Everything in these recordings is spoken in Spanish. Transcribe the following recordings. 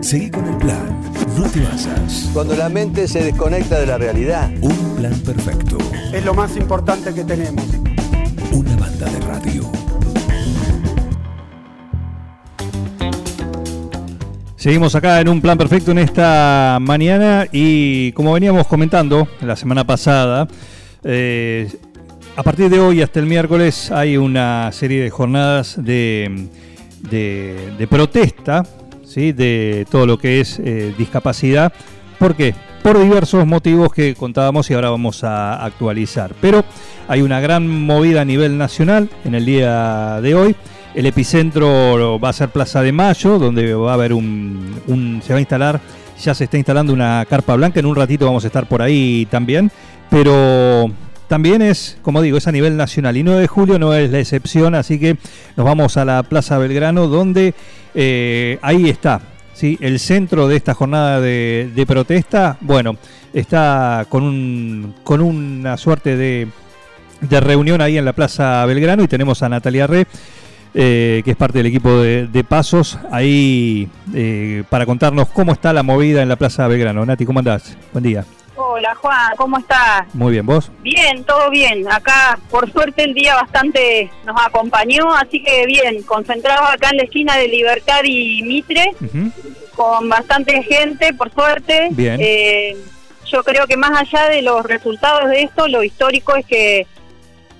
Seguí con el plan. No te basas. Cuando la mente se desconecta de la realidad. Un plan perfecto. Es lo más importante que tenemos. Una banda de radio. Seguimos acá en un plan perfecto en esta mañana y como veníamos comentando la semana pasada, eh, a partir de hoy hasta el miércoles hay una serie de jornadas de, de, protesta ¿sí? de todo lo que es eh, discapacidad. ¿Por qué? Por diversos motivos que contábamos y ahora vamos a actualizar. Pero hay una gran movida a nivel nacional en el día de hoy. El epicentro va a ser Plaza de Mayo, donde va a haber un, se va a instalar, ya se está instalando una carpa blanca, en un ratito vamos a estar por ahí también, pero también es, como digo, es a nivel nacional y 9 de julio no es la excepción, así que nos vamos a la Plaza Belgrano, donde eh, ahí está, ¿sí? el centro de esta jornada de, protesta, bueno, está con, un, con una suerte de, de reunión ahí en la Plaza Belgrano y tenemos a Natalia Re. Eh, que es parte del equipo de, de Pasos, ahí eh, para contarnos cómo está la movida en la Plaza Belgrano. Nati, ¿cómo andás? Buen día. Hola Juan, ¿cómo estás? Muy bien, ¿vos? Bien, todo bien. Acá, por suerte, el día bastante nos acompañó, así que bien, concentrados acá en la esquina de Libertad y Mitre, uh -huh. con bastante gente, por suerte. Bien. Eh, yo creo que más allá de los resultados de esto, lo histórico es que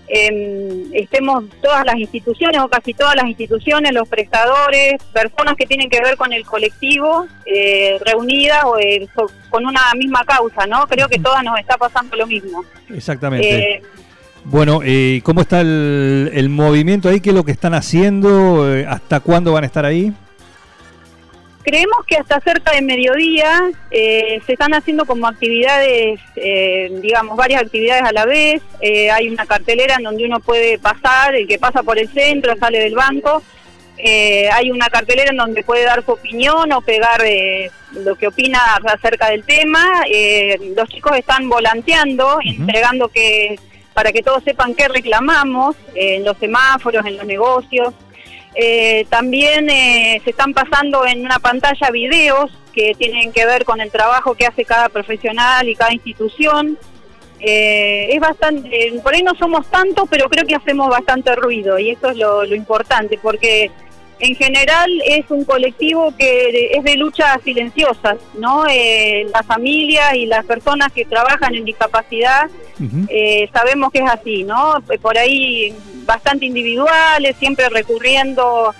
eh, estemos todas las instituciones o casi todas las instituciones, los prestadores, personas que tienen que ver con el colectivo, eh, reunidas o eh, so, con una misma causa, ¿no? Creo que todas nos está pasando lo mismo. Exactamente. Eh, bueno, eh, ¿cómo está el, el, movimiento ahí? ¿Qué es lo que están haciendo? Eh, ¿Hasta cuándo van a estar ahí? Creemos que hasta cerca de mediodía eh, se están haciendo como actividades, eh, digamos, varias actividades a la vez. Eh, hay una cartelera en donde uno puede pasar, el que pasa por el centro, sale del banco. Hay una cartelera en donde puede dar su opinión o pegar lo que opina acerca del tema. los chicos están volanteando, uh -huh. entregando que para que todos sepan qué reclamamos en los semáforos, en los negocios. Eh, también eh, se están pasando en una pantalla videos que tienen que ver con el trabajo que hace cada profesional y cada institución. Eh, es bastante, por ahí no somos tantos, pero creo que hacemos bastante ruido y eso es lo, lo importante, porque en general es un colectivo que es de luchas silenciosas, ¿no? Eh, las familias y las personas que trabajan en discapacidad uh -huh. eh, sabemos que es así, ¿no? Por ahí bastante individuales, siempre recurriendo,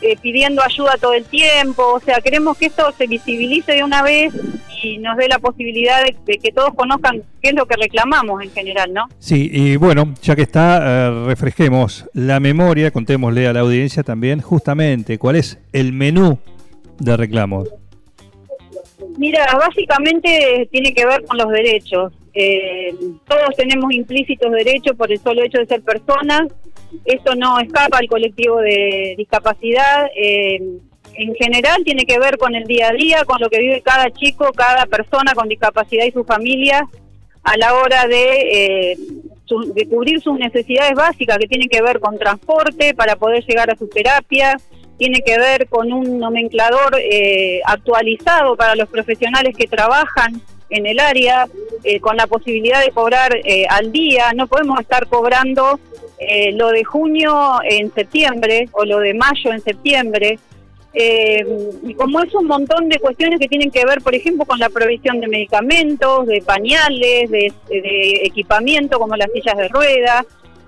eh, pidiendo ayuda todo el tiempo, o sea, queremos que esto se visibilice de una vez y nos dé la posibilidad de, de, que todos conozcan qué es lo que reclamamos en general, ¿no? Sí, y bueno, ya que está, eh, refresquemos la memoria, contémosle a la audiencia también justamente cuál es el menú de reclamos. Mira, básicamente tiene que ver con los derechos. Eh, todos tenemos implícitos derechos por el solo hecho de ser personas. Esto no escapa al colectivo de discapacidad. Eh, en general tiene que ver con el día a día, con lo que vive cada chico, cada persona con discapacidad y su familia a la hora de, eh, de cubrir sus necesidades básicas que tienen que ver con transporte para poder llegar a su terapia, tiene que ver con un nomenclador eh, actualizado para los profesionales que trabajan en el área, eh, con la posibilidad de cobrar eh, al día. No podemos estar cobrando eh, lo de junio en septiembre o lo de mayo en septiembre. Y como es un montón de cuestiones que tienen que ver, por ejemplo, con la provisión de medicamentos, de pañales, de, equipamiento como las sillas de ruedas,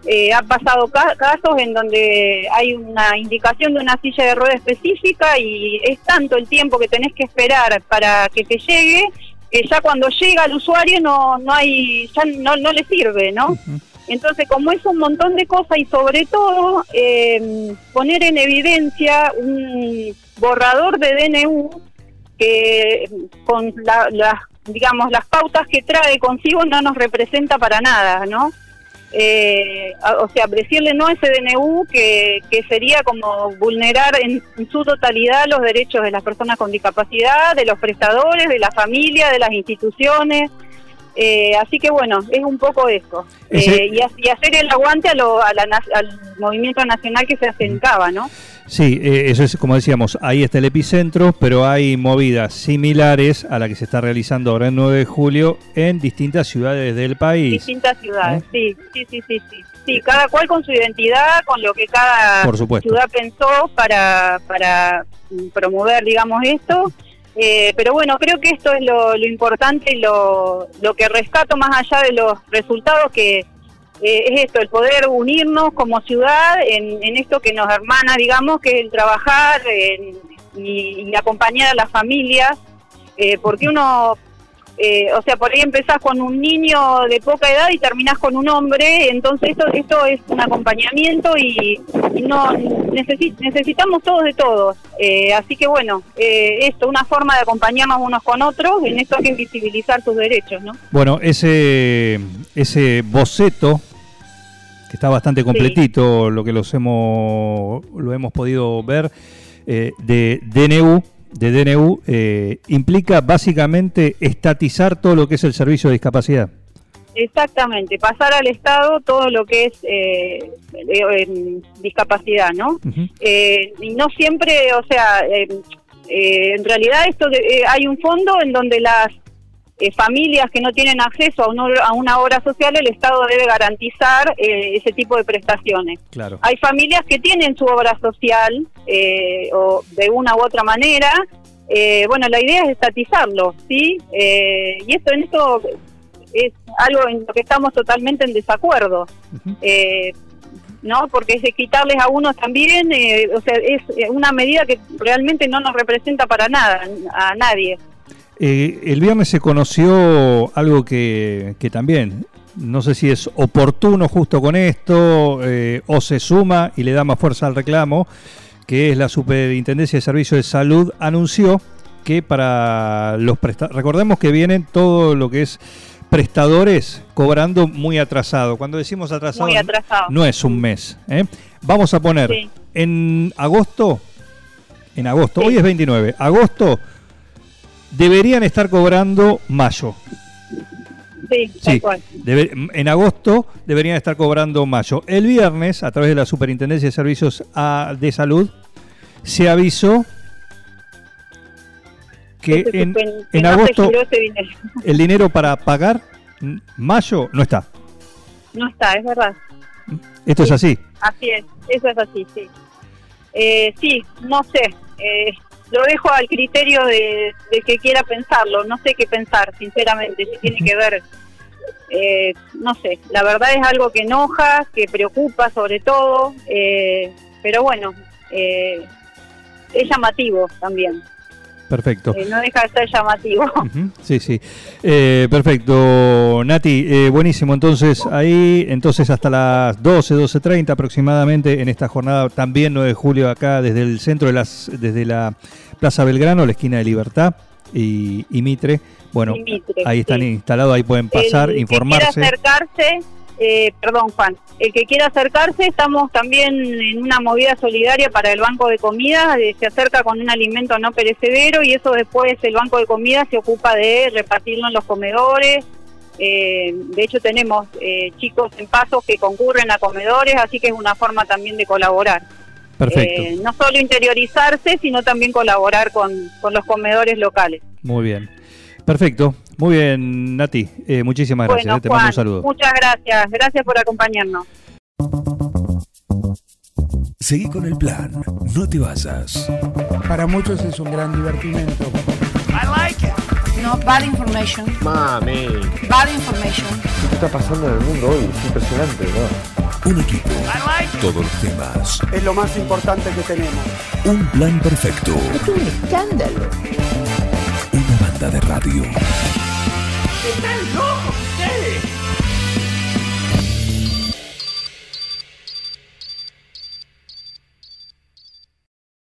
eh, ha pasado ca casos en donde hay una indicación de una silla de rueda específica y es tanto el tiempo que tenés que esperar para que te llegue que ya cuando llega al usuario no no hay ya no, no le sirve, ¿no? Uh -huh. Entonces, como es un montón de cosas y sobre todo eh, poner en evidencia un borrador de DNU que con la, las digamos las pautas que trae consigo no nos representa para nada, ¿no? Eh, o sea, decirle no a ese DNU que, que sería como vulnerar en, en, su totalidad los derechos de las personas con discapacidad, de los prestadores, de la familia, de las instituciones. Eh, así que bueno, es un poco eso. Ese- Eh, y, ha- y hacer el aguante a lo- a la al movimiento nacional que se acercaba, ¿no? Sí, eh, eso es como decíamos, ahí está el epicentro, pero hay movidas similares a la que se está realizando ahora el 9 de julio en distintas ciudades del país. Distintas ciudades, ¿Eh? sí, sí, sí, sí, sí. Sí, cada cual con su identidad, con lo que cada Por ciudad pensó para, para promover, digamos, esto. Eh, pero bueno, creo que esto es lo, lo importante y lo, lo que rescato más allá de los resultados, que eh, es esto, el poder unirnos como ciudad en, en esto que nos hermana, digamos, que es el trabajar en- y, y acompañar a las familias, eh, porque uno, eh, o sea, por ahí empezás con un niño de poca edad y terminás con un hombre, entonces esto, esto es un acompañamiento y, y no necesi- necesitamos todos de todos. Eh, así que bueno, eh, esto, una forma de acompañarnos unos con otros, en esto hay que visibilizar sus derechos, ¿no? Bueno, ese, ese boceto, que está bastante completito, lo que los hemos, lo hemos podido ver, eh, de DNU, de DNU eh, implica básicamente estatizar todo lo que es el servicio de discapacidad. Exactamente, pasar al Estado todo lo que es eh, eh, discapacidad, ¿no? Eh, y no siempre, o sea, eh, eh, en realidad esto de- hay un fondo en donde las eh, familias que no tienen acceso a, un a una obra social, el Estado debe garantizar eh, ese tipo de prestaciones. Claro. Hay familias que tienen su obra social eh, o de una u otra manera. eh, bueno, la idea es estatizarlo, ¿sí? Eh, y esto en esto es algo en lo que estamos totalmente en desacuerdo. Eh, ¿no? Porque es de quitarles a unos también, o sea, es una medida que realmente no nos representa para nada, a nadie. Eh, el viernes se conoció algo que, que también, no sé si es oportuno justo con esto eh, o se suma y le da más fuerza al reclamo, que es la Superintendencia de Servicios de Salud anunció que para los prestadores, recordemos que vienen todo lo que es prestadores cobrando muy atrasado. Cuando decimos atrasado, no es un mes. ¿eh? Vamos a poner Sí. en agosto, en agosto, Sí. hoy es 29, agosto deberían estar cobrando mayo. Sí, tal Sí, cual. debe- en agosto deberían estar cobrando mayo. El viernes, a través de la Superintendencia de Servicios ah, de Salud, se avisó que se en, agosto el dinero para pagar mayo no está. No está, es verdad. Esto es así. Así es, eso es así, sí. Eh, sí, no sé. eh, lo dejo al criterio de, de que quiera pensarlo. No sé qué pensar, sinceramente, si tiene que ver. eh, no sé, la verdad es algo que enoja, que preocupa sobre todo, eh, pero bueno, eh, es llamativo también. Perfecto. eh, no deja de ser llamativo. Sí, sí. Eh, perfecto. Nati, eh, buenísimo. Entonces, ahí, entonces hasta las 12, 12.30 aproximadamente en esta jornada, también 9 de julio, acá desde el centro de las, desde la Plaza Belgrano, la esquina de Libertad y, y Mitre. Bueno, Y Mitre, ahí están sí. instalados, ahí pueden pasar, el informarse. Acercarse, eh, perdón Juan, el que quiera acercarse, estamos también en una movida solidaria para el Banco de Comidas, eh, se acerca con un alimento no perecedero y eso después el Banco de Comidas se ocupa de repartirlo en los comedores. Eh, de hecho tenemos eh, chicos en pasos que concurren a comedores, así que es una forma también de colaborar. Perfecto. Eh, no solo interiorizarse, sino también colaborar con, con los comedores locales. Muy bien. Perfecto. Muy bien, Nati. Eh, muchísimas gracias. eh, Te Juan, mando un saludo. muchas gracias. Gracias por acompañarnos. Seguí con el plan. No te vayas. Para muchos es un gran divertimento. No, bad information. Mami, Bad information. ¿qué está pasando en el mundo hoy? Es impresionante, ¿no? Un equipo. Todos los temas. Es lo más importante que tenemos. Un plan perfecto. Es un escándalo. Una banda de radio. ¡Están locos ustedes!